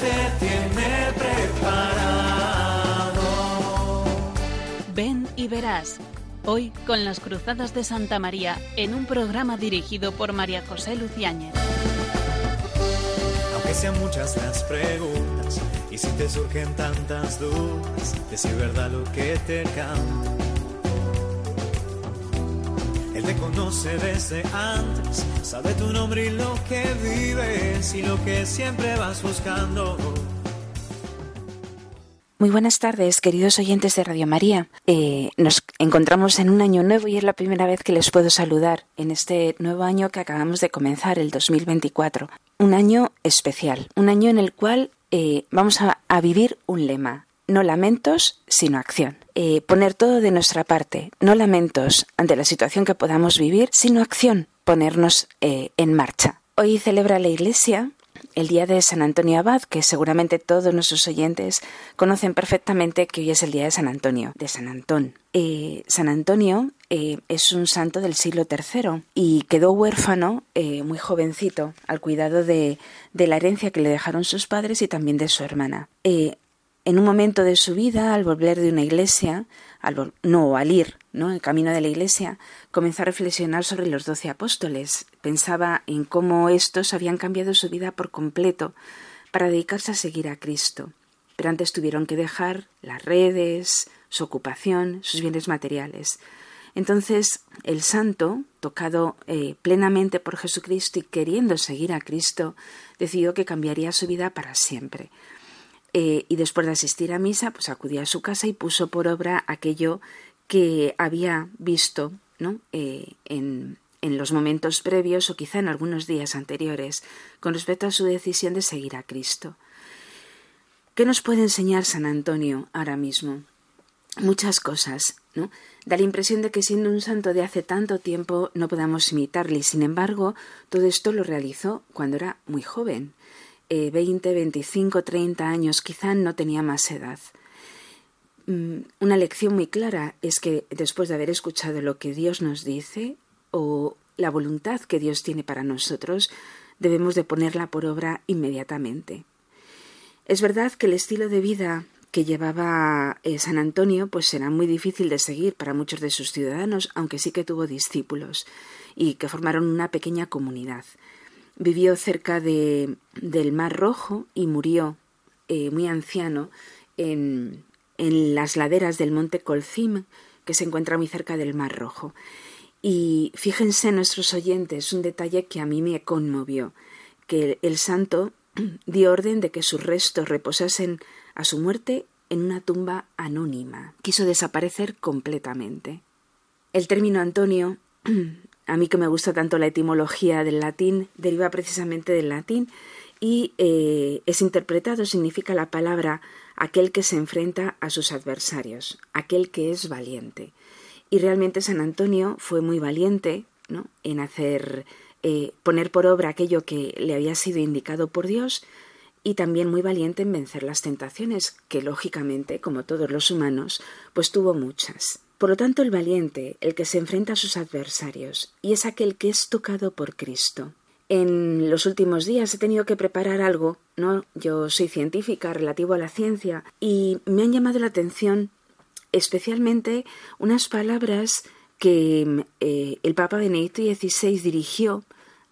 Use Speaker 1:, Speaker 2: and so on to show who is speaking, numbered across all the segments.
Speaker 1: Te tiene preparado.
Speaker 2: Ven y verás. Hoy con las Cruzadas de Santa María en un programa dirigido por María José Luciáñez.
Speaker 1: Aunque sean muchas las preguntas y si te surgen tantas dudas, decir verdad lo que te canta. Te conoce desde antes, sabe tu nombre y lo que vives y lo que siempre vas buscando.
Speaker 3: Muy buenas tardes, queridos oyentes de Radio María. Eh, nos encontramos en un año nuevo y es la primera vez que les puedo saludar en este nuevo año que acabamos de comenzar, el 2024. Un año especial, un año en el cual eh, vamos a, vivir un lema. No lamentos, sino acción. Eh, poner todo de nuestra parte, no lamentos ante la situación que podamos vivir, sino acción, ponernos eh, en marcha. Hoy celebra la Iglesia el día de San Antonio Abad, que seguramente todos nuestros oyentes conocen perfectamente que hoy es el día de San Antonio, de San Antón. Eh, San Antonio eh, es un santo del siglo III y quedó huérfano eh, muy jovencito al cuidado de, de, la herencia que le dejaron sus padres y también de su hermana. En un momento de su vida, al volver de una iglesia, al, no, al ir, ¿no? En camino de la iglesia, comenzó a reflexionar sobre los doce apóstoles. Pensaba en cómo estos habían cambiado su vida por completo para dedicarse a seguir a Cristo. Pero antes tuvieron que dejar las redes, su ocupación, sus bienes materiales. Entonces el santo, tocado eh, plenamente por Jesucristo y queriendo seguir a Cristo, decidió que cambiaría su vida para siempre. Eh, y después de asistir a misa, pues acudió a su casa y puso por obra aquello que había visto ¿no? eh, en, en los momentos previos o quizá en algunos días anteriores con respecto a su decisión de seguir a Cristo. ¿Qué nos puede enseñar San Antonio ahora mismo? Muchas cosas, ¿no? Da la impresión de que siendo un santo de hace tanto tiempo no podamos imitarle y sin embargo todo esto lo realizó cuando era muy joven, eh, 20, 25, 30 años, quizá no tenía más edad. Mm, una lección muy clara es que después de haber escuchado lo que Dios nos dice o la voluntad que Dios tiene para nosotros, debemos de ponerla por obra inmediatamente. Es verdad que el estilo de vida que llevaba eh, San Antonio pues era muy difícil de seguir para muchos de sus ciudadanos, aunque sí que tuvo discípulos y que formaron una pequeña comunidad. Vivió cerca de, del Mar Rojo y murió eh, muy anciano en, en las laderas del monte Colcim, que se encuentra muy cerca del Mar Rojo. Y fíjense nuestros oyentes un detalle que a mí me conmovió, que el santo dio orden de que sus restos reposasen a su muerte en una tumba anónima. Quiso desaparecer completamente. El término Antonio, a mí que me gusta tanto la etimología del latín, deriva precisamente del latín y eh, es interpretado, significa la palabra aquel que se enfrenta a sus adversarios, aquel que es valiente. Y realmente San Antonio fue muy valiente ¿no? en hacer eh, poner por obra aquello que le había sido indicado por Dios y también muy valiente en vencer las tentaciones, que lógicamente, como todos los humanos, pues tuvo muchas. Por lo tanto, el valiente, el que se enfrenta a sus adversarios, y es aquel que es tocado por Cristo. En los últimos días he tenido que preparar algo, ¿no? Yo soy científica relativo a la ciencia, y me han llamado la atención especialmente unas palabras que eh, el Papa Benedicto XVI dirigió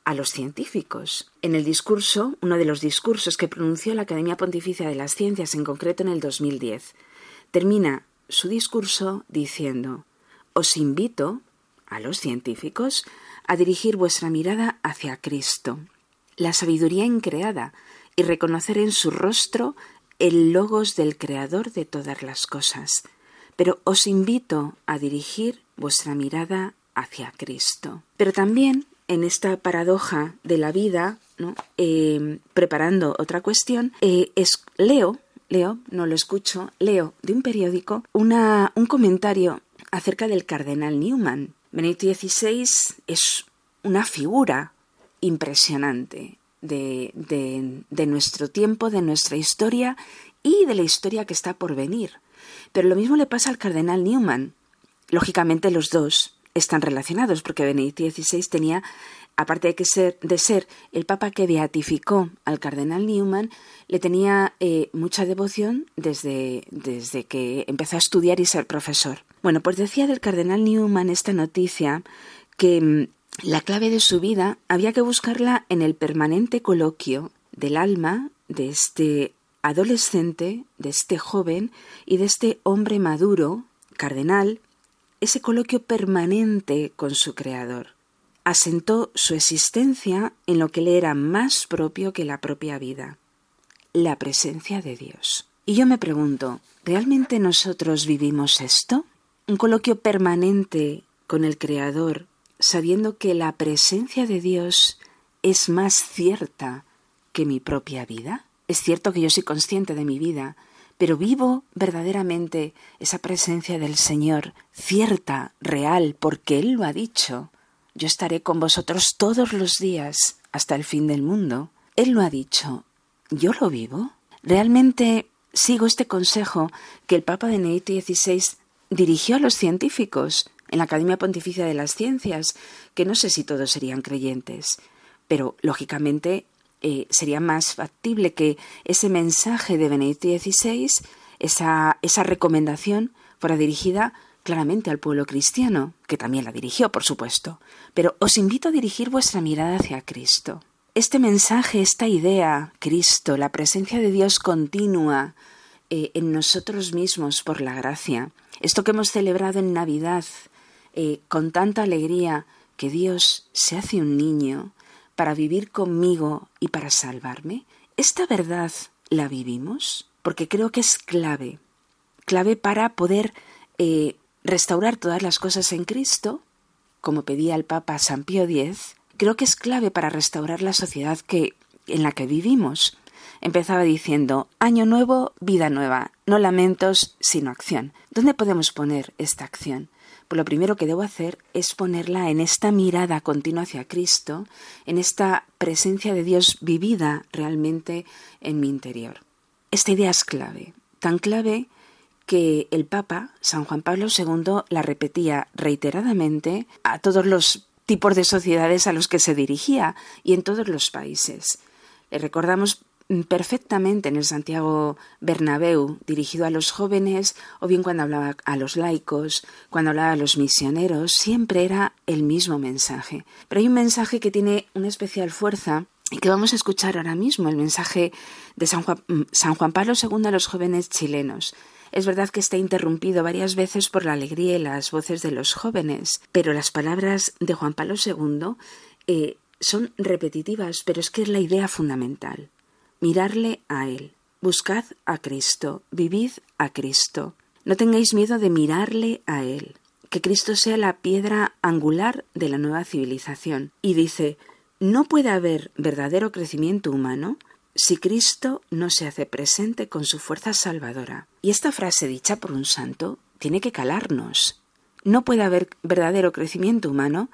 Speaker 3: a los científicos. En el discurso, uno de los discursos que pronunció la Academia Pontificia de las Ciencias, en concreto en el 2010, termina su discurso diciendo Os invito, a los científicos, a dirigir vuestra mirada hacia Cristo, la sabiduría increada, y reconocer en su rostro el logos del Creador de todas las cosas. Pero os invito a dirigir vuestra mirada hacia Cristo. Pero también en esta paradoja de la vida, eh, preparando otra cuestión, eh, leo, leo, no lo escucho, leo de un periódico una, un comentario acerca del cardenal Newman. Benedicto XVI es una figura impresionante de, de, de nuestro tiempo, de nuestra historia y de la historia que está por venir. Pero lo mismo le pasa al cardenal Newman. Lógicamente los dos están relacionados porque Benedicto XVI tenía aparte de, que ser, de ser el papa que beatificó al cardenal Newman, le tenía eh, mucha devoción desde, desde que empezó a estudiar y ser profesor. Bueno, pues decía del cardenal Newman esta noticia que mm, la clave de su vida había que buscarla en el permanente coloquio del alma de este adolescente, de este joven y de este hombre maduro, cardenal, ese coloquio permanente con su Creador. Asentó su existencia en lo que le era más propio que la propia vida, la presencia de Dios. Y yo me pregunto, ¿realmente nosotros vivimos esto? Un coloquio permanente con el Creador, sabiendo que la presencia de Dios es más cierta que mi propia vida. Es cierto que yo soy consciente de mi vida, pero vivo verdaderamente esa presencia del Señor, cierta, real, porque Él lo ha dicho. Yo estaré con vosotros todos los días hasta el fin del mundo. Él lo ha dicho. ¿Yo lo vivo? ¿Realmente sigo este consejo que el Papa Benedicto XVI dirigió a los científicos en la Academia Pontificia de las Ciencias, que no sé si todos serían creyentes, pero lógicamente eh, sería más factible que ese mensaje de Benedicto XVI, esa, esa recomendación, fuera dirigida claramente al pueblo cristiano, que también la dirigió, por supuesto. Pero os invito a dirigir vuestra mirada hacia Cristo. Este mensaje, esta idea, Cristo, la presencia de Dios continua eh, en nosotros mismos por la gracia, esto que hemos celebrado en Navidad eh, con tanta alegría, que Dios se hace un niño, para vivir conmigo y para salvarme? ¿Esta verdad la vivimos? Porque creo que es clave, clave para poder eh, restaurar todas las cosas en Cristo, como pedía el Papa San Pío X, creo que es clave para restaurar la sociedad que, en la que vivimos. Empezaba diciendo, año nuevo, vida nueva, no lamentos, sino acción. ¿Dónde podemos poner esta acción? pues lo primero que debo hacer es ponerla en esta mirada continua hacia Cristo, en esta presencia de Dios vivida realmente en mi interior. Esta idea es clave, tan clave que el Papa, San Juan Pablo II, la repetía reiteradamente a todos los tipos de sociedades a los que se dirigía y en todos los países. Le recordamos perfectamente en el Santiago Bernabéu, dirigido a los jóvenes, o bien cuando hablaba a los laicos, cuando hablaba a los misioneros, siempre era el mismo mensaje. Pero hay un mensaje que tiene una especial fuerza y que vamos a escuchar ahora mismo, el mensaje de San Juan, San Juan Pablo II a los jóvenes chilenos. Es verdad que está interrumpido varias veces por la alegría y las voces de los jóvenes, pero las palabras de Juan Pablo II eh, son repetitivas, pero es que es la idea fundamental mirarle a Él. Buscad a Cristo, vivid a Cristo. No tengáis miedo de mirarle a Él. Que Cristo sea la piedra angular de la nueva civilización. Y dice, no puede haber verdadero crecimiento humano si Cristo no se hace presente con su fuerza salvadora. Y esta frase dicha por un santo tiene que calarnos. No puede haber verdadero crecimiento humano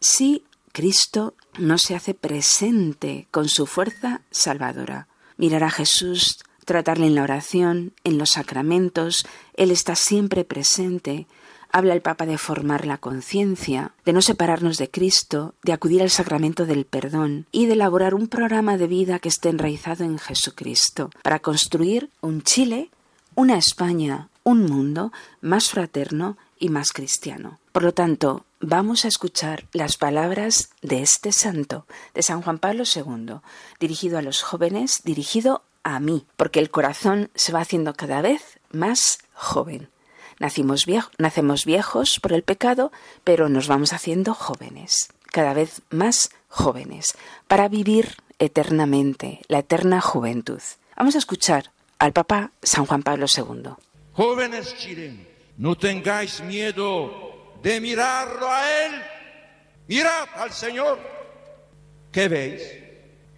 Speaker 3: si Cristo no se hace presente con su fuerza salvadora. Mirar a Jesús, tratarle en la oración, en los sacramentos, Él está siempre presente. Habla el Papa de formar la conciencia, de no separarnos de Cristo, de acudir al sacramento del perdón y de elaborar un programa de vida que esté enraizado en Jesucristo, para construir un Chile, una España, un mundo más fraterno y más cristiano. Por lo tanto, vamos a escuchar las palabras de este santo, de San Juan Pablo II, dirigido a los jóvenes, dirigido a mí, porque el corazón se va haciendo cada vez más joven. Nacimos nacemos viejos por el pecado, pero nos vamos haciendo jóvenes, cada vez más jóvenes, para vivir eternamente la eterna juventud. Vamos a escuchar al Papa San Juan Pablo II.
Speaker 4: Jóvenes chilenos no tengáis miedo de mirarlo a Él. Mirad al Señor. ¿Qué veis?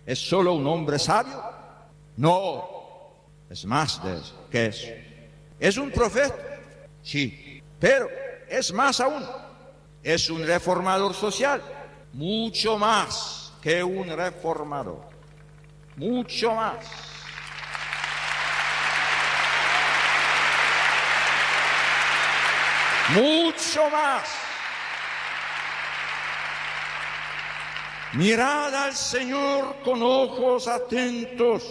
Speaker 4: ¿Es solo un hombre sabio? No, es más de eso. ¿Qué es? ¿Es un profeta? Sí, pero es más aún. Es un reformador social. Mucho más que un reformador. Mucho más. mucho más. Mirad al Señor con ojos atentos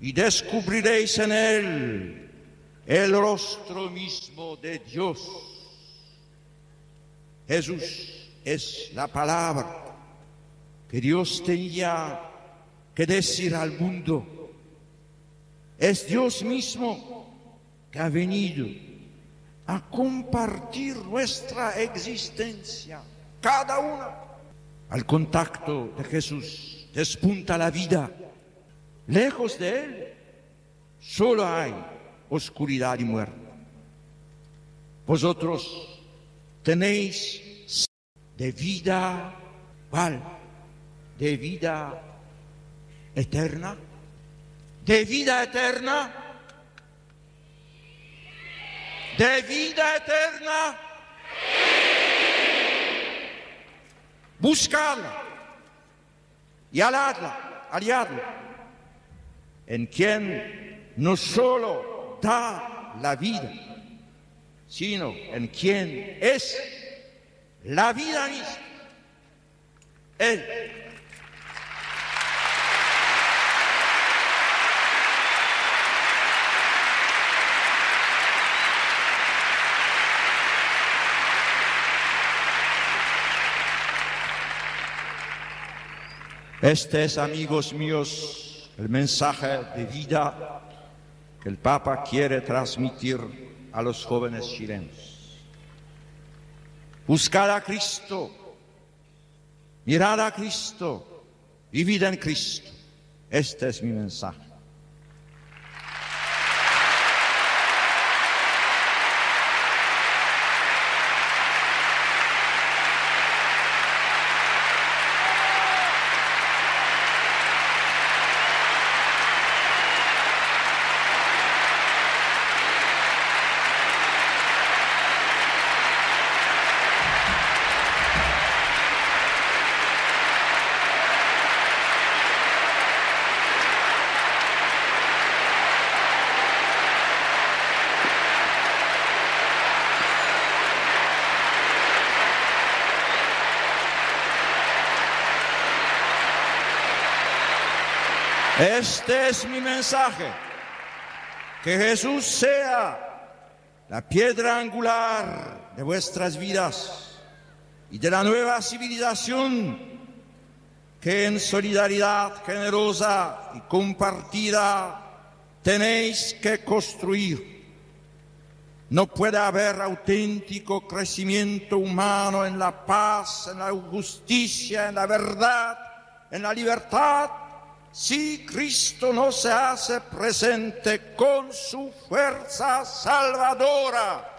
Speaker 4: y descubriréis en Él el rostro mismo de Dios. Jesús es la palabra que Dios tenía que decir al mundo. Es Dios mismo que ha venido a compartir nuestra existencia, cada una. Al contacto de Jesús despunta la vida. Lejos de Él solo hay oscuridad y muerte. Vosotros tenéis de vida, ¿cuál? De vida eterna. De vida eterna. De vida eterna. Buscadla y aladla, aliadla, en quien no solo da la vida, sino en quien es la vida misma. Él. Este es, amigos míos, el mensaje de vida que el Papa quiere transmitir a los jóvenes chilenos. Buscar a Cristo, mirar a Cristo, vivir en Cristo. Este es mi mensaje. Este es mi mensaje. Que Jesús sea la piedra angular de vuestras vidas y de la nueva civilización que en solidaridad generosa y compartida tenéis que construir. No puede haber auténtico crecimiento humano en la paz, en la justicia, en la verdad, en la libertad, si Cristo no se hace presente con su fuerza salvadora.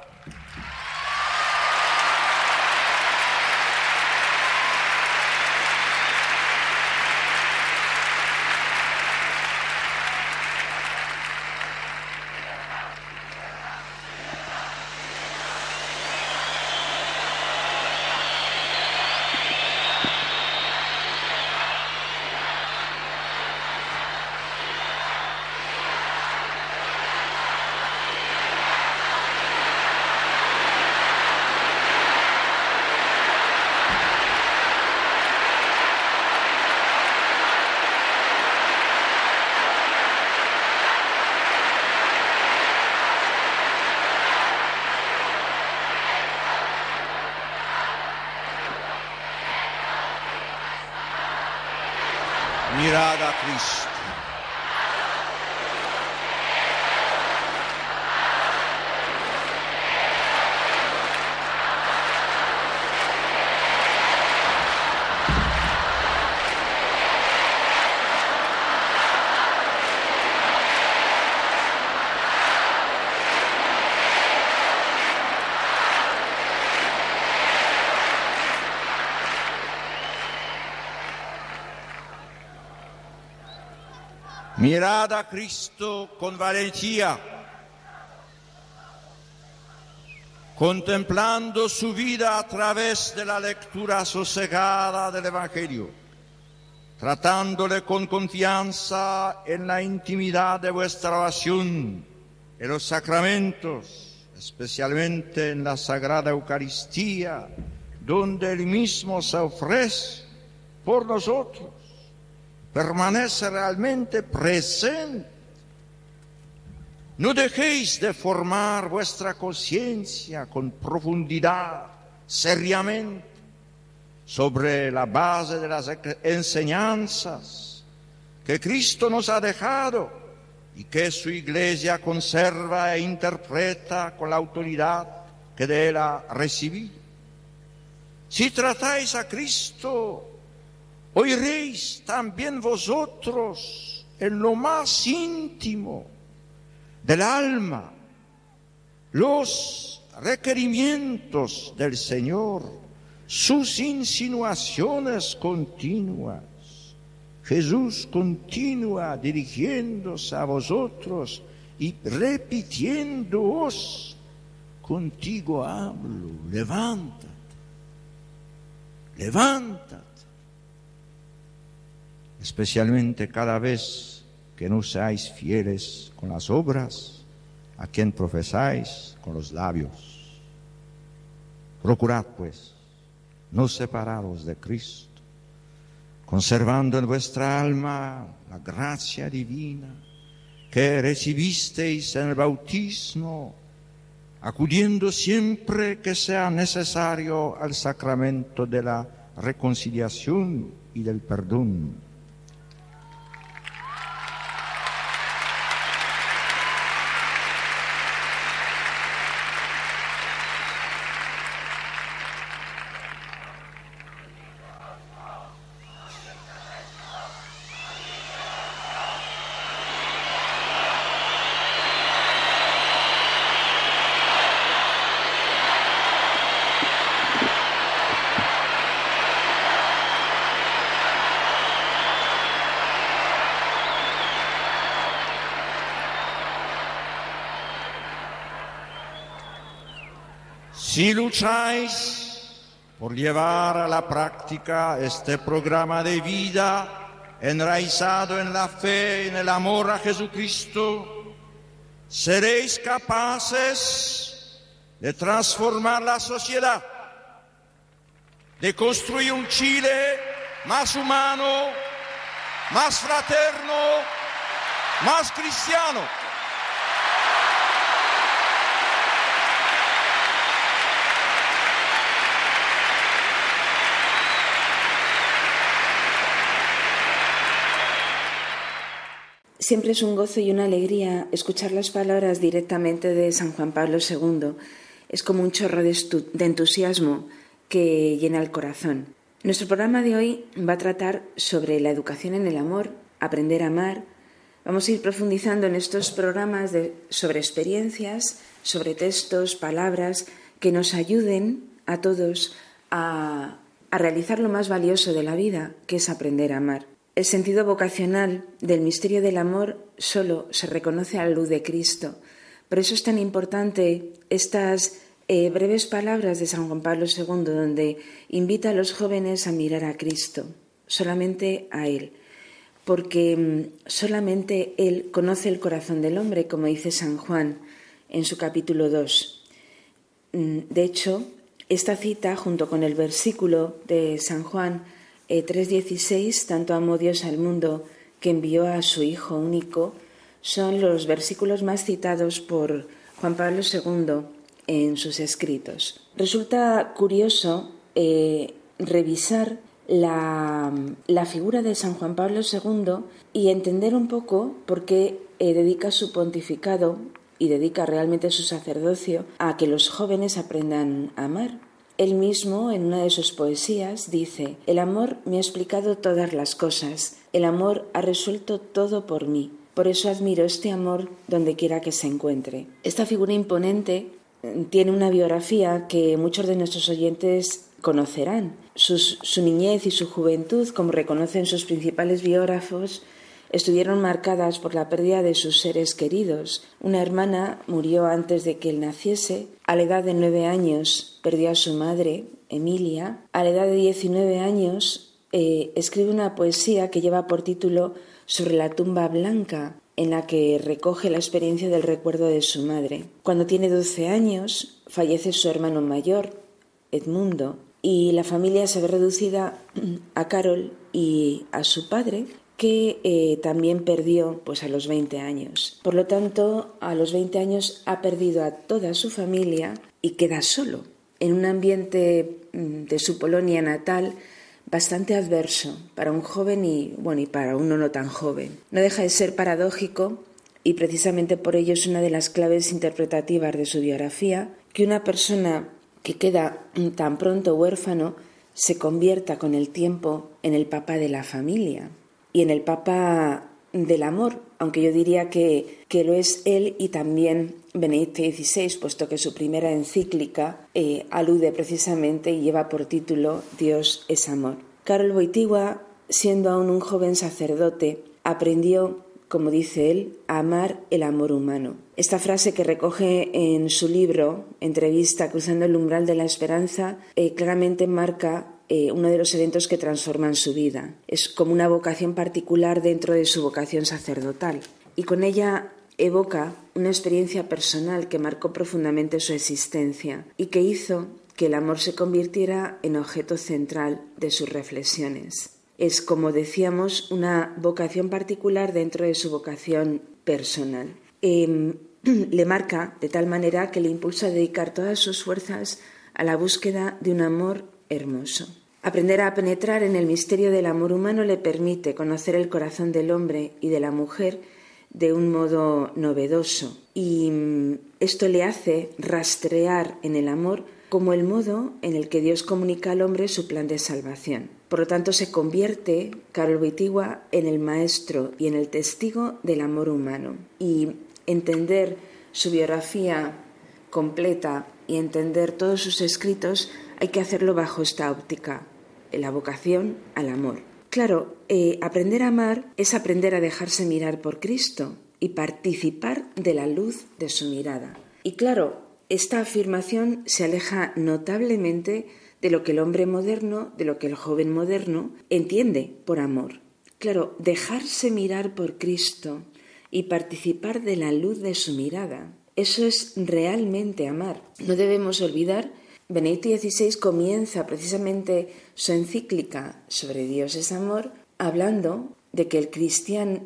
Speaker 4: Mirad Mirad a Cristo con valentía, contemplando su vida a través de la lectura sosegada del Evangelio, tratándole con confianza en la intimidad de vuestra oración, en los sacramentos, especialmente en la Sagrada Eucaristía, donde Él mismo se ofrece por nosotros, permanece realmente presente. No dejéis de formar vuestra conciencia con profundidad, seriamente, sobre la base de las enseñanzas que Cristo nos ha dejado y que su iglesia conserva e interpreta con la autoridad que de él ha recibido. Si tratáis a Cristo, oiréis también vosotros en lo más íntimo del alma los requerimientos del Señor, sus insinuaciones continuas. Jesús continúa dirigiéndose a vosotros y repitiéndoos, contigo hablo, levántate, levántate. Especialmente cada vez que no seáis fieles con las obras, a quien profesáis con los labios. Procurad, pues, no separaros de Cristo, conservando en vuestra alma la gracia divina que recibisteis en el bautismo, acudiendo siempre que sea necesario al sacramento de la reconciliación y del perdón Si lucháis por llevar a la práctica este programa de vida enraizado en la fe, en el amor a Jesucristo, seréis capaces de transformar la sociedad, de construir un Chile más humano, más fraterno, más cristiano.
Speaker 3: Siempre es un gozo y una alegría escuchar las palabras directamente de San Juan Pablo II. Es como un chorro de, entusiasmo que llena el corazón. Nuestro programa de hoy va a tratar sobre la educación en el amor, aprender a amar. Vamos a ir profundizando en estos programas sobre experiencias, sobre textos, palabras que nos ayuden a todos a realizar lo más valioso de la vida, que es aprender a amar. El sentido vocacional del misterio del amor solo se reconoce a la luz de Cristo. Por eso es tan importante estas eh, breves palabras de San Juan Pablo II, donde invita a los jóvenes a mirar a Cristo, solamente a Él, porque mm, solamente Él conoce el corazón del hombre, como dice San Juan en su capítulo 2. Mm, de hecho, esta cita, junto con el versículo de San Juan, 3.16, tanto amó Dios al mundo que envió a su Hijo único, son los versículos más citados por Juan Pablo II en sus escritos. Resulta curioso eh, revisar la, figura de San Juan Pablo II y entender un poco por qué eh, dedica su pontificado y dedica realmente su sacerdocio a que los jóvenes aprendan a amar. Él mismo, en una de sus poesías, dice, El amor me ha explicado todas las cosas, el amor ha resuelto todo por mí, por eso admiro este amor donde quiera que se encuentre. Esta figura imponente mm, tiene una biografía que muchos de nuestros oyentes conocerán. su niñez y su juventud, como reconocen sus principales biógrafos, estuvieron marcadas por la pérdida de sus seres queridos. Una hermana murió antes de que él naciese. A la edad de nueve años perdió a su madre, Emilia. A la edad de diecinueve años eh, escribe una poesía que lleva por título Sobre la tumba blanca, en la que recoge la experiencia del recuerdo de su madre. Cuando tiene doce años, fallece su hermano mayor, Edmundo, y la familia se ve reducida a Carol y a su padre, que eh, también perdió pues a los 20 años. Por lo tanto, a los 20 años ha perdido a toda su familia y queda solo en un ambiente mm, de su Polonia natal bastante adverso para un joven y bueno y para uno no tan joven. No deja de ser paradójico y precisamente por ello es una de las claves interpretativas de su biografía que una persona que queda tan pronto huérfano se convierta con el tiempo en el papa de la familia y en el papa del amor, aunque yo diría que, que lo es él y también Benedicto XVI, puesto que su primera encíclica eh, alude precisamente y lleva por título Dios es amor. Carol Boitigua, siendo aún un joven sacerdote, aprendió como dice él, a amar el amor humano. Esta frase que recoge en su libro, Entrevista Cruzando el umbral de la esperanza, eh, claramente marca eh, uno de los eventos que transforman su vida. Es como una vocación particular dentro de su vocación sacerdotal. Y con ella evoca una experiencia personal que marcó profundamente su existencia y que hizo que el amor se convirtiera en objeto central de sus reflexiones es, como decíamos, una vocación particular dentro de su vocación personal. Em, le marca de tal manera que le impulsa a dedicar todas sus fuerzas a la búsqueda de un amor hermoso. Aprender a penetrar en el misterio del amor humano le permite conocer el corazón del hombre y de la mujer de un modo novedoso y mm, esto le hace rastrear en el amor como el modo en el que Dios comunica al hombre su plan de salvación. Por lo tanto, se convierte Carol Wittigua en el maestro y en el testigo del amor humano. Y entender su biografía completa y entender todos sus escritos hay que hacerlo bajo esta óptica, la vocación al amor. Claro, eh, aprender a amar es aprender a dejarse mirar por Cristo y participar de la luz de su mirada. Y claro, esta afirmación se aleja notablemente de lo que el hombre moderno, de lo que el joven moderno entiende por amor. Claro, dejarse mirar por Cristo y participar de la luz de su mirada, eso es realmente amar. No debemos olvidar, Benedicto XVI comienza precisamente su encíclica sobre Dios es amor hablando de que el,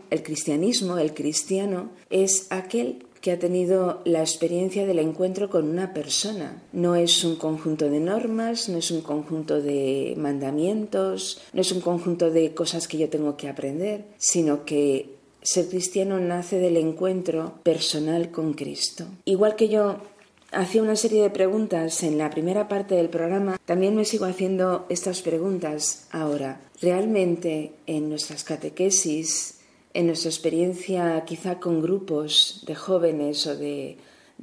Speaker 3: el cristianismo, el cristiano, es aquel que ha tenido la experiencia del encuentro con una persona. No es un conjunto de normas, no es un conjunto de mandamientos, no es un conjunto de cosas que yo tengo que aprender, sino que ser cristiano nace del encuentro personal con Cristo. Igual que yo hacía una serie de preguntas en la primera parte del programa, también me sigo haciendo estas preguntas ahora. ¿Realmente en nuestras catequesis en nuestra experiencia quizá con grupos de jóvenes o de,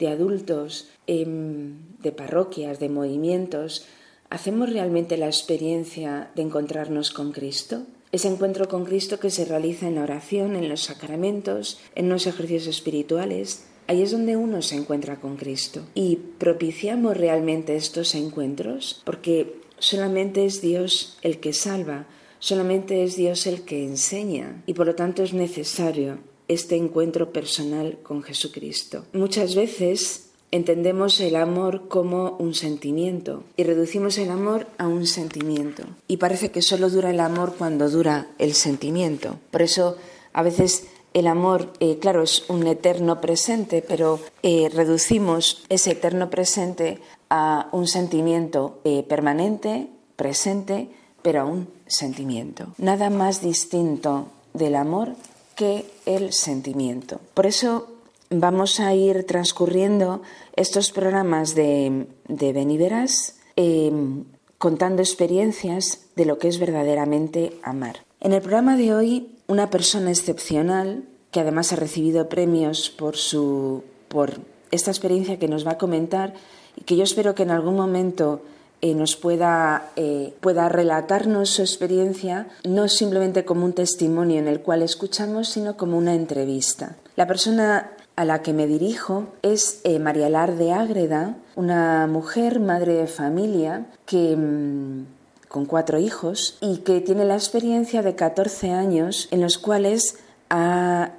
Speaker 3: adultos, em, de parroquias, de movimientos, ¿hacemos realmente la experiencia de encontrarnos con Cristo? Ese encuentro con Cristo que se realiza en la oración, en los sacramentos, en los ejercicios espirituales, ahí es donde uno se encuentra con Cristo. Y propiciamos realmente estos encuentros porque solamente es Dios el que salva, Solamente es Dios el que enseña y por lo tanto es necesario este encuentro personal con Jesucristo. Muchas veces entendemos el amor como un sentimiento y reducimos el amor a un sentimiento. Y parece que solo dura el amor cuando dura el sentimiento. Por eso a veces el amor, eh, claro, es un eterno presente, pero eh, reducimos ese eterno presente a un sentimiento eh, permanente, presente, pero a un sentimiento. Nada más distinto del amor que el sentimiento. Por eso vamos a ir transcurriendo estos programas de, de Beniveras em, contando experiencias de lo que es verdaderamente amar. En el programa de hoy, una persona excepcional que además ha recibido premios por, su, por esta experiencia que nos va a comentar y que yo espero que en algún momento eh, nos pueda, eh, pueda relatarnos su experiencia, no simplemente como un testimonio en el cual escuchamos, sino como una entrevista. La persona a la que me dirijo es eh, María Lar de Ágreda, una mujer, madre de familia, que mm, con cuatro hijos y que tiene la experiencia de 14 años en los cuales ha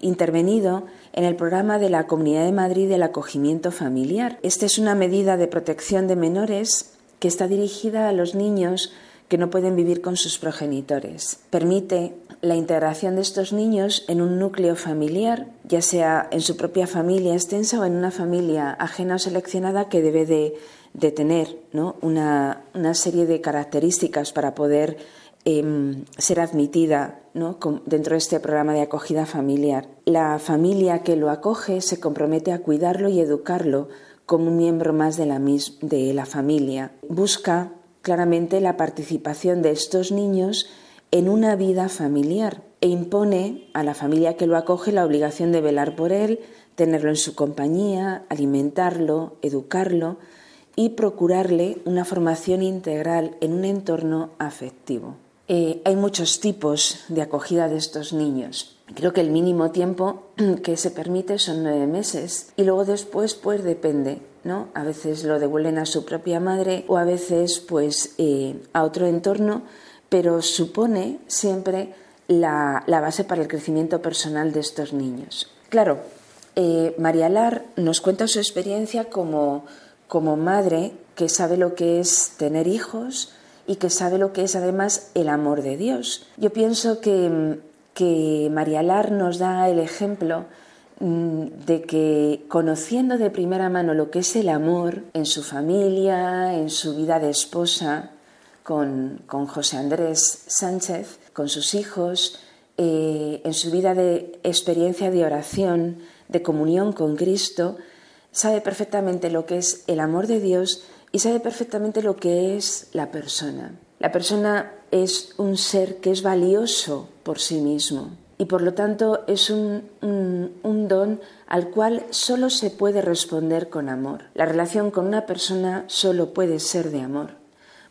Speaker 3: intervenido en el programa de la Comunidad de Madrid del acogimiento familiar. Esta es una medida de protección de menores que está dirigida a los niños que no pueden vivir con sus progenitores. Permite la integración de estos niños en un núcleo familiar, ya sea en su propia familia extensa o en una familia ajena o seleccionada que debe de, tener una, serie de características para poder em, ser admitida dentro de este programa de acogida familiar. La familia que lo acoge se compromete a cuidarlo y educarlo como un miembro más de la, de la familia. Busca claramente la participación de estos niños en una vida familiar e impone a la familia que lo acoge la obligación de velar por él, tenerlo en su compañía, alimentarlo, educarlo y procurarle una formación integral en un entorno afectivo. Eh, hay muchos tipos de acogida de estos niños. Creo que el mínimo tiempo que se permite son nueve meses y luego después pues depende ¿no? A veces lo devuelven a su propia madre o a veces pues eh, a otro entorno, pero supone siempre la, base para el crecimiento personal de estos niños. Claro, eh, María Lar nos cuenta su experiencia como, como madre que sabe lo que es tener hijos y que sabe lo que es además el amor de Dios. Yo pienso que, que María Lar nos da el ejemplo Mm, de que conociendo de primera mano lo que es el amor en su familia, en su vida de esposa, con, José Andrés Sánchez, con sus hijos, eh, en su vida de experiencia de oración, de comunión con Cristo, sabe perfectamente lo que es el amor de Dios y sabe perfectamente lo que es la persona. La persona es un ser que es valioso por sí mismo, y por lo tanto es un, don al cual solo se puede responder con amor. La relación con una persona solo puede ser de amor.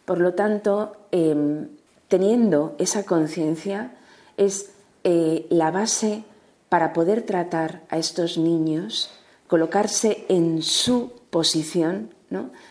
Speaker 3: Por lo tanto, em, teniendo esa conciencia es eh, la base para poder tratar a estos niños, colocarse en su posición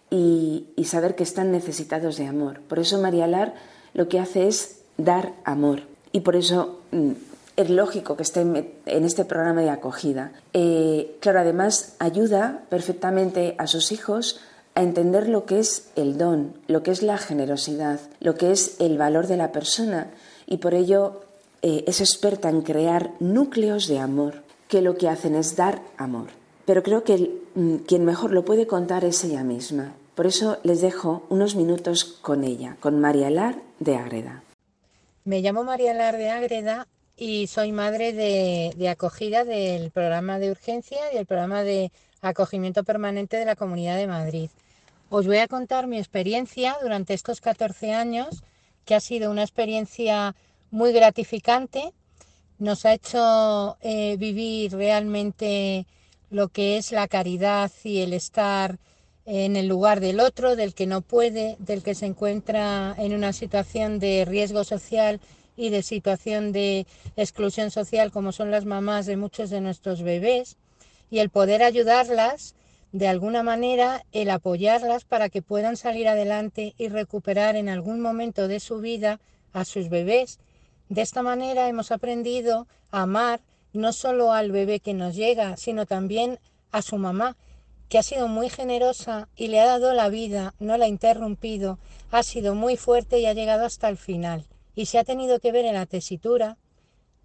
Speaker 3: y, y saber que están necesitados de amor. Por eso María Lar lo que hace es dar amor. Y por eso mm, es lógico que esté en este programa de acogida. Eh, claro, además ayuda perfectamente a sus hijos a entender lo que es el don, lo que es la generosidad, lo que es el valor de la persona y por ello eh, es experta en crear núcleos de amor que lo que hacen es dar amor. Pero creo que mm, quien mejor lo puede contar es ella misma. Por eso les dejo unos minutos con ella, con María Lar de Ágreda.
Speaker 5: Me llamo María Lar de Ágreda y soy madre de, acogida del programa de urgencia y el programa de acogimiento permanente de la Comunidad de Madrid. Os voy a contar mi experiencia durante estos 14 años, que ha sido una experiencia muy gratificante. Nos ha hecho eh, vivir realmente lo que es la caridad y el estar en el lugar del otro, del que no puede, del que se encuentra en una situación de riesgo social y de situación de exclusión social como son las mamás de muchos de nuestros bebés y el poder ayudarlas de alguna manera, el apoyarlas para que puedan salir adelante y recuperar en algún momento de su vida a sus bebés. De esta manera hemos aprendido a amar no solo al bebé que nos llega, sino también a su mamá, que ha sido muy generosa y le ha dado la vida, no la ha interrumpido, ha sido muy fuerte y ha llegado hasta el final. Y se ha tenido que ver en la tesitura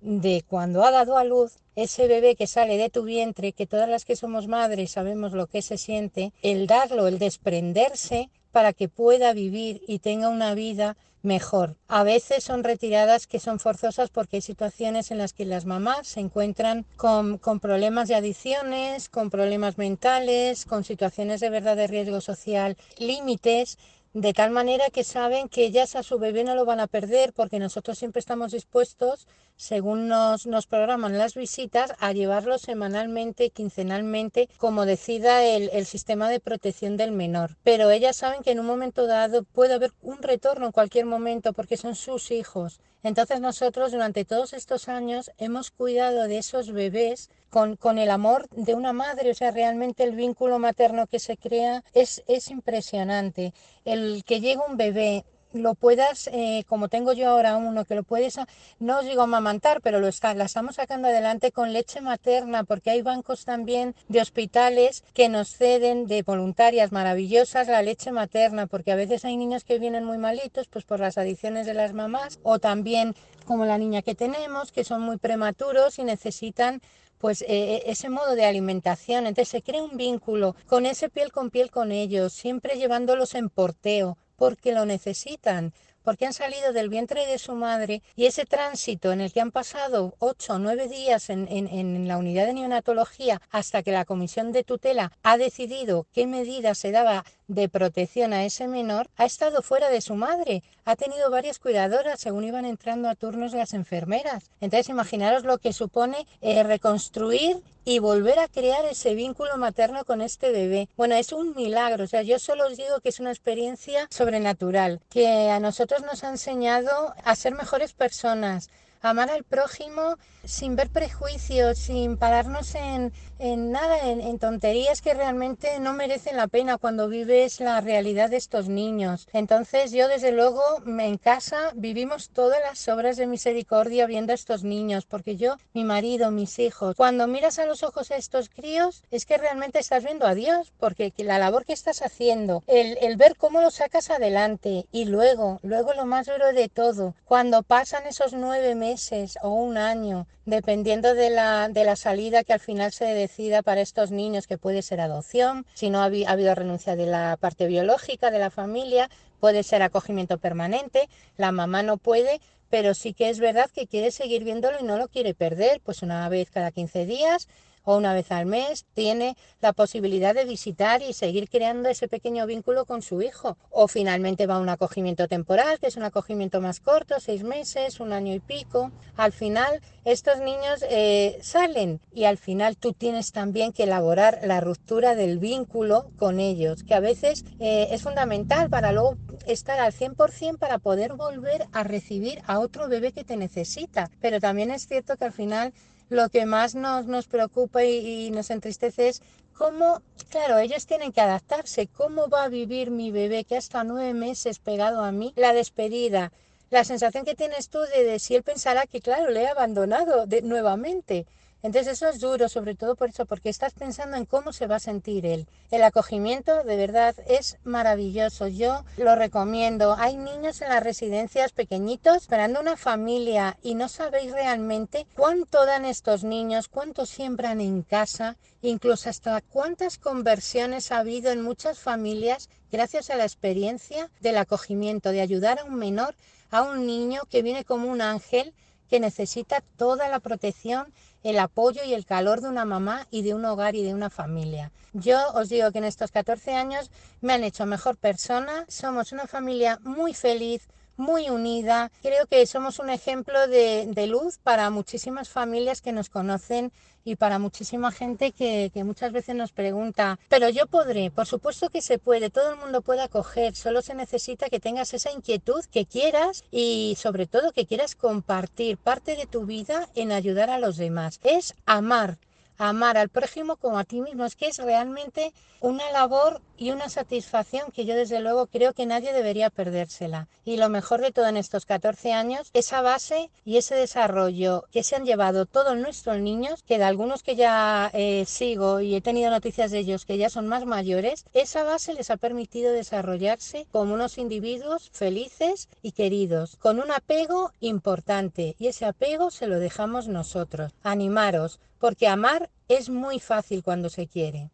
Speaker 5: de cuando ha dado a luz ese bebé que sale de tu vientre, que todas las que somos madres sabemos lo que se siente, el darlo, el desprenderse para que pueda vivir y tenga una vida mejor. A veces son retiradas que son forzosas porque hay situaciones en las que las mamás se encuentran con, problemas de adicciones, con problemas mentales, con situaciones de verdad de riesgo social, límites de tal manera que saben que ellas a su bebé no lo van a perder porque nosotros siempre estamos dispuestos, según nos, nos programan las visitas, a llevarlo semanalmente, quincenalmente, como decida el, el sistema de protección del menor. Pero ellas saben que en un momento dado puede haber un retorno en cualquier momento porque son sus hijos. Entonces nosotros durante todos estos años hemos cuidado de esos bebés con, el amor de una madre, o sea, realmente el vínculo materno que se crea es, es impresionante. El que llega un bebé lo puedas, eh, como tengo yo ahora uno, que lo puedes, no os digo amamantar, pero lo está, la estamos sacando adelante con leche materna, porque hay bancos también de hospitales que nos ceden de voluntarias maravillosas la leche materna, porque a veces hay niños que vienen muy malitos, pues por las adicciones de las mamás, o también como la niña que tenemos, que son muy prematuros y necesitan pues eh, eh, ese modo de alimentación. Entonces se crea un vínculo con ese piel con piel con ellos, siempre llevándolos en porteo, porque lo necesitan, porque han salido del vientre de su madre y ese tránsito en el que han pasado ocho o nueve días en, en, la unidad de neonatología hasta que la comisión de tutela ha decidido qué medidas se daba de protección a ese menor, ha estado fuera de su madre, ha tenido varias cuidadoras según iban entrando a turnos las enfermeras. Entonces imaginaros lo que supone eh, reconstruir y volver a crear ese vínculo materno con este bebé. Bueno, es un milagro, o sea, yo solo os digo que es una experiencia sobrenatural, que a nosotros nos ha enseñado a ser mejores personas, amar al prójimo sin ver prejuicios, sin pararnos en, en nada, en, tonterías que realmente no merecen la pena cuando vives la realidad de estos niños. Entonces yo desde luego en casa vivimos todas las obras de misericordia viendo a estos niños, porque yo, mi marido, mis hijos, cuando miras a los ojos a estos críos es que realmente estás viendo a Dios, porque la labor que estás haciendo, el, el ver cómo lo sacas adelante y luego, luego lo más duro de todo, cuando pasan esos nueve meses o un año, dependiendo de la, de la salida que al final se decida para estos niños, que puede ser adopción, si no ha, habido renuncia de la parte biológica de la familia, puede ser acogimiento permanente, la mamá no puede, pero sí que es verdad que quiere seguir viéndolo y no lo quiere perder, pues una vez cada 15 días o una vez al mes tiene la posibilidad de visitar y seguir creando ese pequeño vínculo con su hijo. O finalmente va a un acogimiento temporal, que es un acogimiento más corto, seis meses, un año y pico. Al final estos niños eh, salen y al final tú tienes también que elaborar la ruptura del vínculo con ellos, que a veces eh, es fundamental para luego estar al 100% para poder volver a recibir a otro bebé que te necesita. Pero también es cierto que al final lo que más nos, nos preocupa y, nos entristece es cómo, claro, ellos tienen que adaptarse, cómo va a vivir mi bebé que hasta nueve meses pegado a mí, la despedida, la sensación que tienes tú de, si él pensará que, claro, le he abandonado de, nuevamente. Entonces eso es duro, sobre todo por eso, porque estás pensando en cómo se va a sentir él. El acogimiento de verdad es maravilloso, yo lo recomiendo. Hay niños en las residencias pequeñitos esperando una familia y no sabéis realmente cuánto dan estos niños, cuánto siembran en casa, incluso hasta cuántas conversiones ha habido en muchas familias gracias a la experiencia del acogimiento, de ayudar a un menor, a un niño que viene como un ángel que necesita toda la protección el apoyo y el calor de una mamá y de un hogar y de una familia. Yo os digo que en estos 14 años me han hecho mejor persona, somos una familia muy feliz, muy unida. Creo que somos un ejemplo de, de, luz para muchísimas familias que nos conocen y para muchísima gente que, que, muchas veces nos pregunta, pero yo podré, por supuesto que se puede, todo el mundo puede acoger, solo se necesita que tengas esa inquietud, que quieras y sobre todo que quieras compartir parte de tu vida en ayudar a los demás. Es amar, amar al prójimo como a ti mismo. Es que es realmente una labor y una satisfacción que yo desde luego creo que nadie debería perdérsela. Y lo mejor de todo en estos 14 años, esa base y ese desarrollo que se han llevado todos nuestros niños, que de algunos que ya eh, sigo y he tenido noticias de ellos que ya son más mayores, esa base les ha permitido desarrollarse como unos individuos felices y queridos, con un apego importante. Y ese apego se lo dejamos nosotros. Animaros, porque amar es muy fácil cuando se quiere.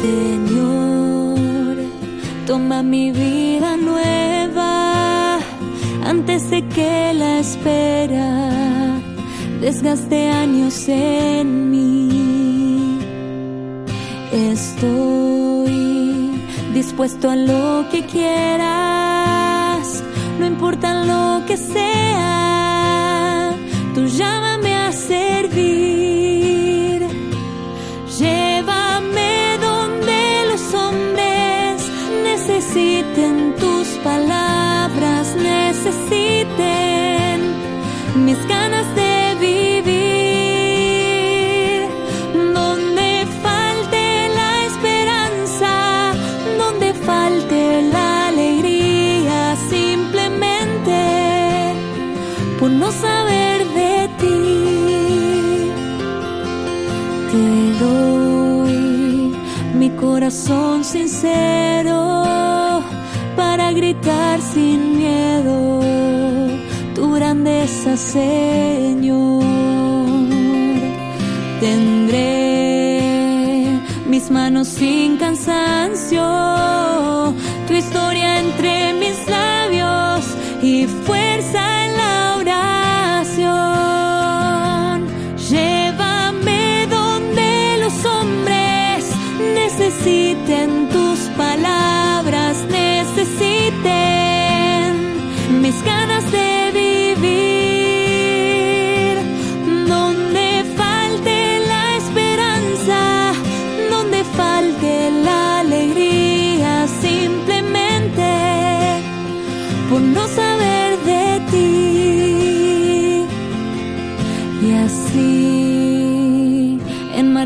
Speaker 6: Señor, toma mi vida nueva antes de que la espera desgaste años en mí. Estoy dispuesto a lo que quieras, no importa lo que sea, tú llámame a servir. Sincero para gritar sin miedo tu grandeza, Señor. Tendré mis manos sin cansancio,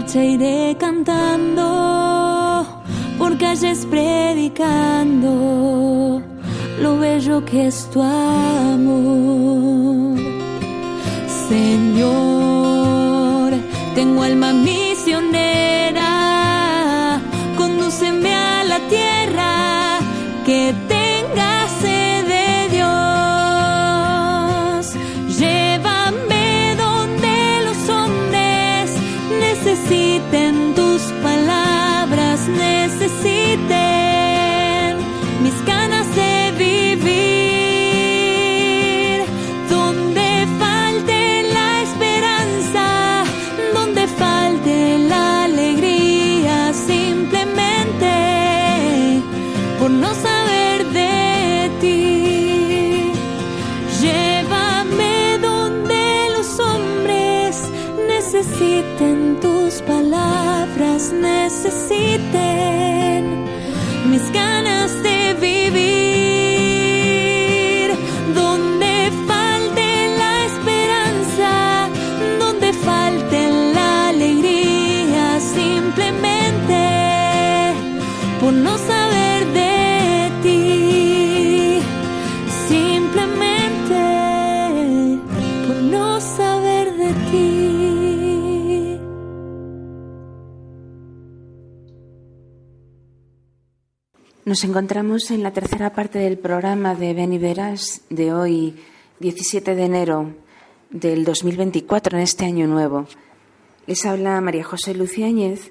Speaker 6: marcha iré cantando, por calles predicando lo bello que es tu amor. Tus palabras, necesiten mis ganas
Speaker 3: Nos encontramos en la tercera parte del programa de Ven y Verás de hoy, 17 de enero del 2024, en este año nuevo. Les habla María José Luciáñez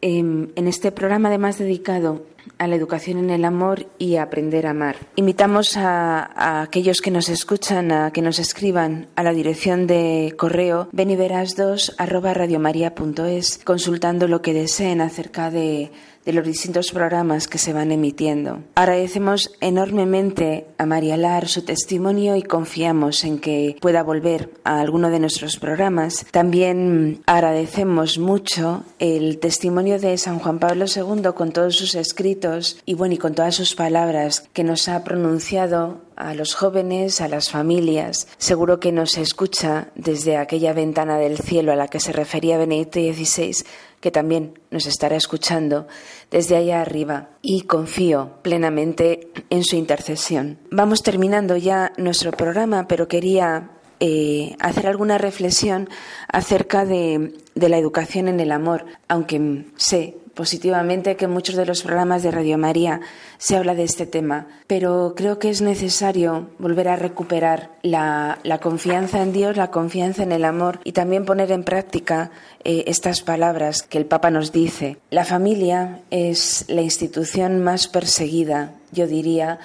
Speaker 3: em, en este programa además dedicado a la educación en el amor y a aprender a amar. Invitamos a, aquellos que nos escuchan a que nos escriban a la dirección de correo beniveras2 arroba radiomaria.es consultando lo que deseen acerca de de los distintos programas que se van emitiendo. Agradecemos enormemente a María Lar su testimonio y confiamos en que pueda volver a alguno de nuestros programas. También agradecemos mucho el testimonio de San Juan Pablo II con todos sus escritos y bueno y con todas sus palabras que nos ha pronunciado a los jóvenes, a las familias. Seguro que nos escucha desde aquella ventana del cielo a la que se refería Benedicto XVI, que también nos estará escuchando desde allá arriba y confío plenamente en su intercesión. Vamos terminando ya nuestro programa, pero quería eh, hacer alguna reflexión acerca de, de la educación en el amor, aunque sé positivamente que en muchos de los programas de Radio María se habla de este tema, pero creo que es necesario volver a recuperar la, confianza en Dios, la confianza en el amor y también poner en práctica eh, estas palabras que el Papa nos dice. La familia es la institución más perseguida, yo diría,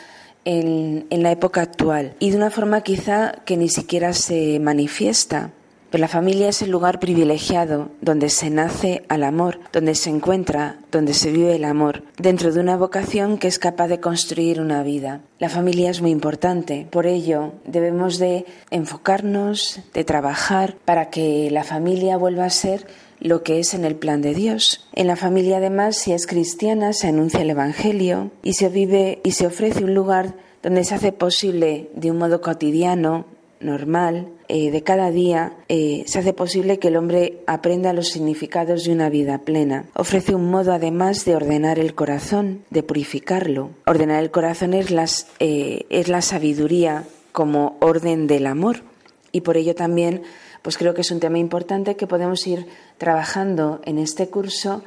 Speaker 3: en la época actual y de una forma quizá que ni siquiera se manifiesta. Pero la familia es el lugar privilegiado donde se nace al amor, donde se encuentra, donde se vive el amor, dentro de una vocación que es capaz de construir una vida. La familia es muy importante, por ello debemos de enfocarnos, de trabajar para que la familia vuelva a ser lo que es en el plan de Dios. En la familia además, si es cristiana, se anuncia el Evangelio y se vive y se ofrece un lugar donde se hace posible de un modo cotidiano, normal, eh, de cada día, eh, se hace posible que el hombre aprenda los significados de una vida plena. Ofrece un modo además de ordenar el corazón, de purificarlo. Ordenar el corazón es, las, eh, es la sabiduría como orden del amor y por ello también pues creo que es un tema importante que podemos ir trabajando en este curso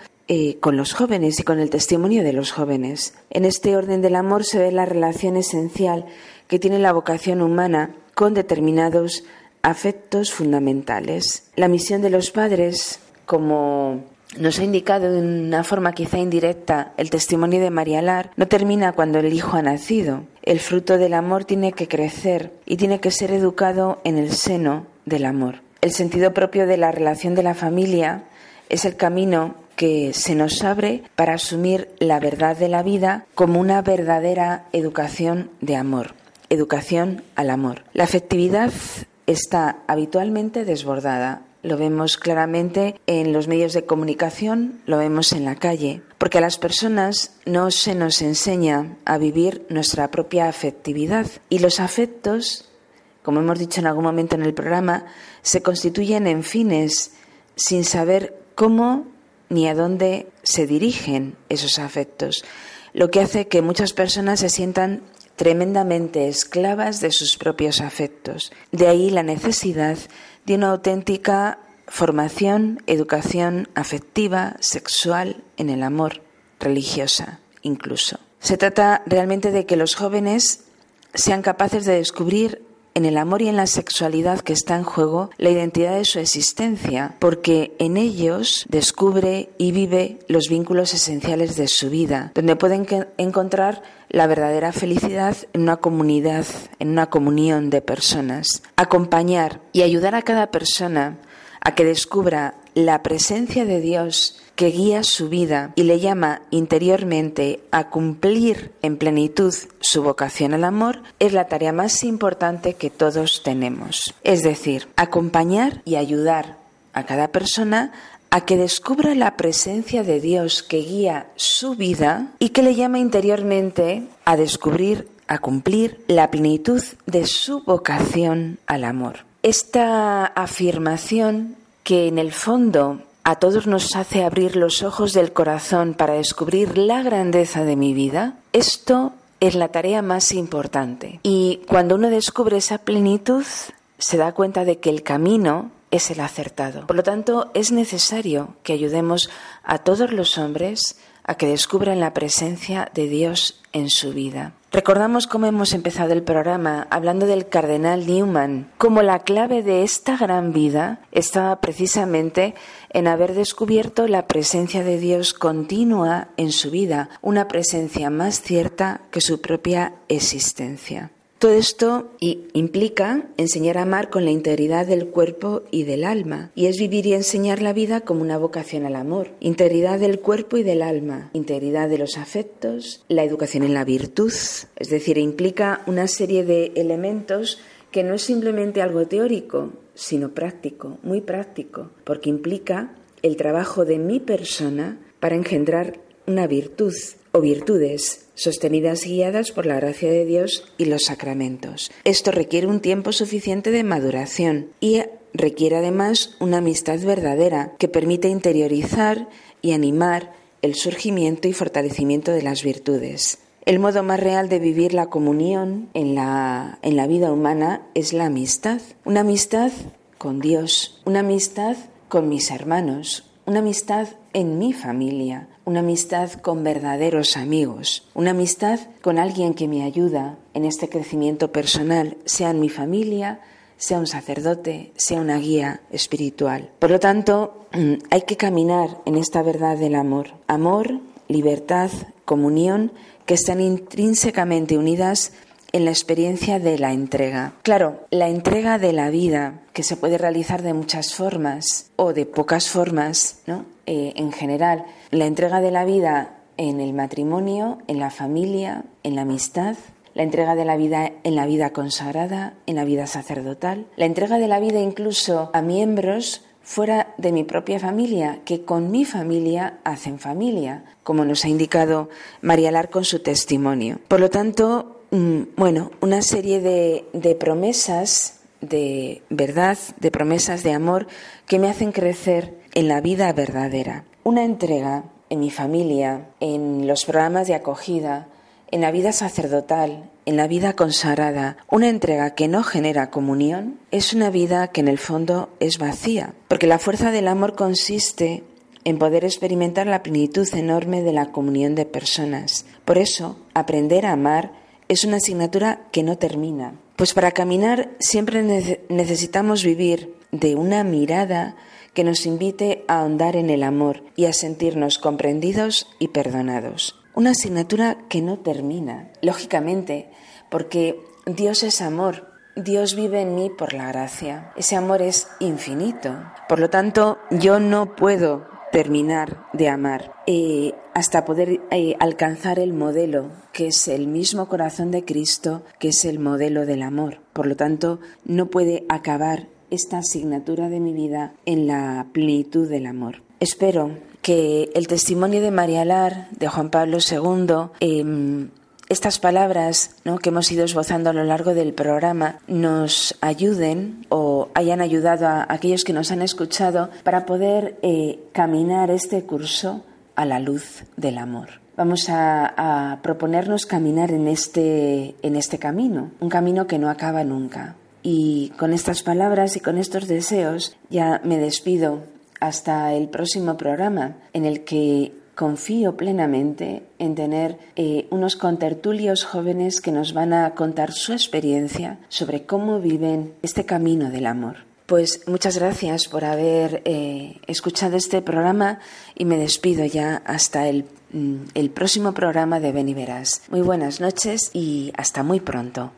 Speaker 3: con los jóvenes y con el testimonio de los jóvenes. En este orden del amor se ve la relación esencial que tiene la vocación humana con determinados afectos fundamentales. La misión de los padres, como nos ha indicado de una forma quizá indirecta el testimonio de María Lar, no termina cuando el hijo ha nacido. El fruto del amor tiene que crecer y tiene que ser educado en el seno del amor. El sentido propio de la relación de la familia es el camino que se nos abre para asumir la verdad de la vida como una verdadera educación de amor, educación al amor. La afectividad está habitualmente desbordada. Lo vemos claramente en los medios de comunicación, lo vemos en la calle, porque a las personas no se nos enseña a vivir nuestra propia afectividad y los afectos, como hemos dicho en algún momento en el programa, se constituyen en fines sin saber cómo ni a dónde se dirigen esos afectos, lo que hace que muchas personas se sientan tremendamente esclavas de sus propios afectos. De ahí la necesidad de una auténtica formación, educación afectiva, sexual, en el amor, religiosa incluso. Se trata realmente de que los jóvenes sean capaces de descubrir en el amor y en la sexualidad que está en juego la identidad de su existencia, porque en ellos descubre y vive los vínculos esenciales de su vida, donde pueden encontrar la verdadera felicidad en una comunidad, en una comunión de personas. Acompañar y ayudar a cada persona a que descubra la presencia de Dios que guía su vida y le llama interiormente a cumplir en plenitud su vocación al amor, es la tarea más importante que todos tenemos. Es decir, acompañar y ayudar a cada persona a que descubra la presencia de Dios que guía su vida y que le llama interiormente a descubrir, a cumplir la plenitud de su vocación al amor. Esta afirmación que en el fondo a todos nos hace abrir los ojos del corazón para descubrir la grandeza de mi vida, esto es la tarea más importante. Y cuando uno descubre esa plenitud, se da cuenta de que el camino es el acertado. Por lo tanto, es necesario que ayudemos a todos los hombres a que descubran la presencia de Dios en su vida. Recordamos cómo hemos empezado el programa hablando del cardenal Newman, como la clave de esta gran vida estaba precisamente en haber descubierto la presencia de Dios continua en su vida, una presencia más cierta que su propia existencia. Todo esto implica enseñar a amar con la integridad del cuerpo y del alma, y es vivir y enseñar la vida como una vocación al amor. Integridad del cuerpo y del alma, integridad de los afectos, la educación en la virtud, es decir, implica una serie de elementos que no es simplemente algo teórico, sino práctico, muy práctico, porque implica el trabajo de mi persona para engendrar una virtud o virtudes sostenidas y guiadas por la gracia de Dios y los sacramentos. Esto requiere un tiempo suficiente de maduración y requiere además una amistad verdadera que permite interiorizar y animar el surgimiento y fortalecimiento de las virtudes. El modo más real de vivir la comunión en la, en la vida humana es la amistad. Una amistad con Dios, una amistad con mis hermanos, una amistad en mi familia, una amistad con verdaderos amigos, una amistad con alguien que me ayuda en este crecimiento personal, sea en mi familia, sea un sacerdote, sea una guía espiritual. Por lo tanto, hay que caminar en esta verdad del amor. Amor, libertad, comunión, que están intrínsecamente unidas en la experiencia de la entrega. Claro, la entrega de la vida, que se puede realizar de muchas formas o de pocas formas, ¿no? Eh, en general, la entrega de la vida en el matrimonio, en la familia, en la amistad, la entrega de la vida en la vida consagrada, en la vida sacerdotal, la entrega de la vida incluso a miembros fuera de mi propia familia, que con mi familia hacen familia, como nos ha indicado María Lar con su testimonio. Por lo tanto, Mm, bueno, una serie de, promesas de verdad, de promesas de amor que me hacen crecer en la vida verdadera. Una entrega en mi familia, en los programas de acogida, en la vida sacerdotal, en la vida consagrada, una entrega que no genera comunión, es una vida que en el fondo es vacía, porque la fuerza del amor consiste en poder experimentar la plenitud enorme de la comunión de personas. Por eso, aprender a amar es una asignatura que no termina, pues para caminar siempre necesitamos vivir de una mirada que nos invite a ahondar en el amor y a sentirnos comprendidos y perdonados. Una asignatura que no termina, lógicamente, porque Dios es amor Dios vive en mí por la gracia. Ese amor es infinito. Por lo tanto, yo no puedo terminar de amar eh, hasta poder eh, alcanzar el modelo, que es el mismo corazón de Cristo, que es el modelo del amor. Por lo tanto, no puede acabar esta asignatura de mi vida en la plenitud del amor. Espero que el testimonio de María Lar, de Juan Pablo II, estas palabras que hemos ido esbozando a lo largo del programa nos ayuden o hayan ayudado a aquellos que nos han escuchado para poder eh, caminar este curso a la luz del amor. Vamos a, a, proponernos caminar en este, en este camino, un camino que no acaba nunca. Y con estas palabras y con estos deseos ya me despido hasta el próximo programa en el que confío plenamente en tener eh, unos contertulios jóvenes que nos van a contar su experiencia sobre cómo viven este camino del amor. Pues muchas gracias por haber eh, escuchado este programa y me despido ya hasta el, mm, el próximo programa de Verás. Muy buenas noches y hasta muy pronto.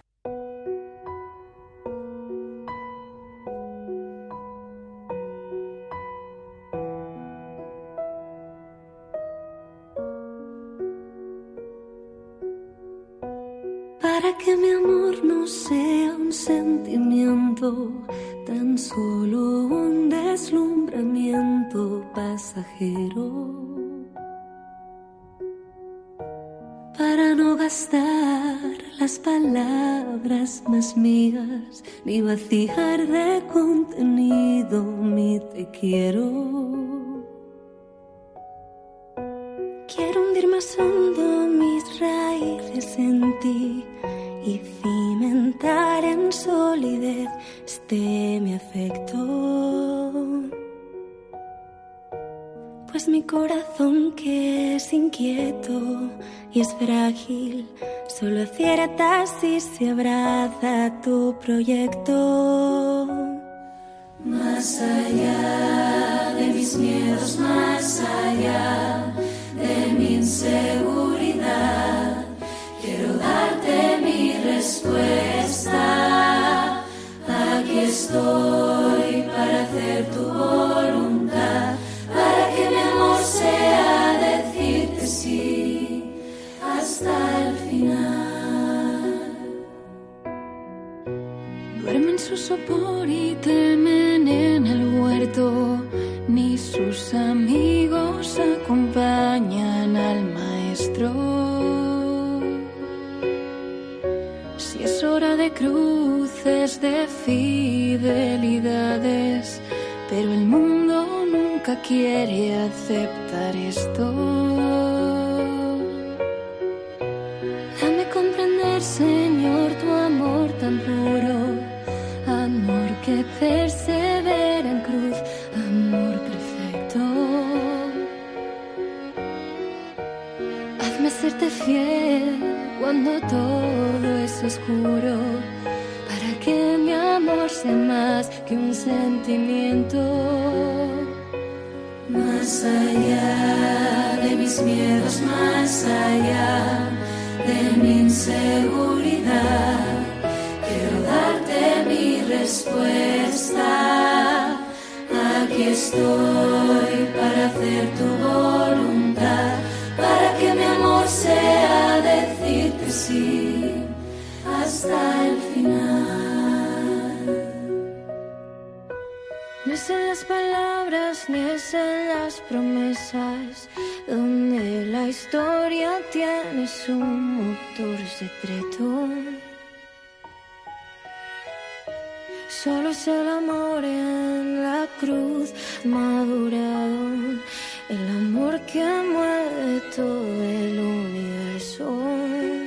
Speaker 6: Tan solo un deslumbramiento pasajero. Para no gastar las palabras más mías, ni vaciar de contenido mi te quiero. Quiero hundir más hondo mis raíces en ti inquieto y es frágil, solo acierta si se abraza tu proyecto. Más allá de mis miedos, más allá de mi inseguridad, quiero darte mi respuesta. Aquí estoy para hacer tu voluntad, decirte sí hasta el final. Duermen en su sopor y temen en el huerto, ni sus amigos acompañan al maestro. de cruces, de fidelidades, pero el mundo nunca quiere aceptar esto. Cuando todo es oscuro, para que mi amor sea más que un sentimiento. Más allá de mis miedos, más allá de mi inseguridad, quiero darte mi respuesta. Aquí estoy para hacer tu voluntad, para que mi amor sea sí hasta el final. No es en las palabras ni es en las promesas donde la historia tiene su motor secreto. Solo es el amor en la cruz madurado, el amor que mueve todo el universo.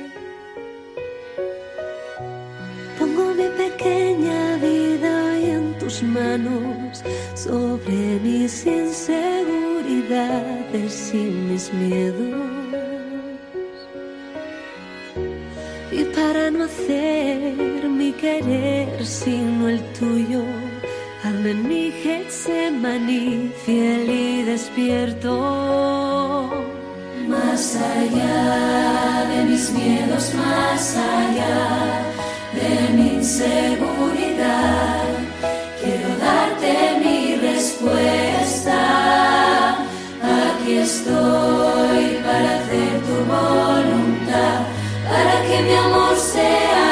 Speaker 6: Tus manos sobre mis inseguridades y mis miedos. Y para no hacer mi querer sino el tuyo, hazme mi Getsemaní fiel y despierto. Más allá de mis miedos, más allá de mi inseguridad, estoy para hacer tu voluntad, para que mi amor sea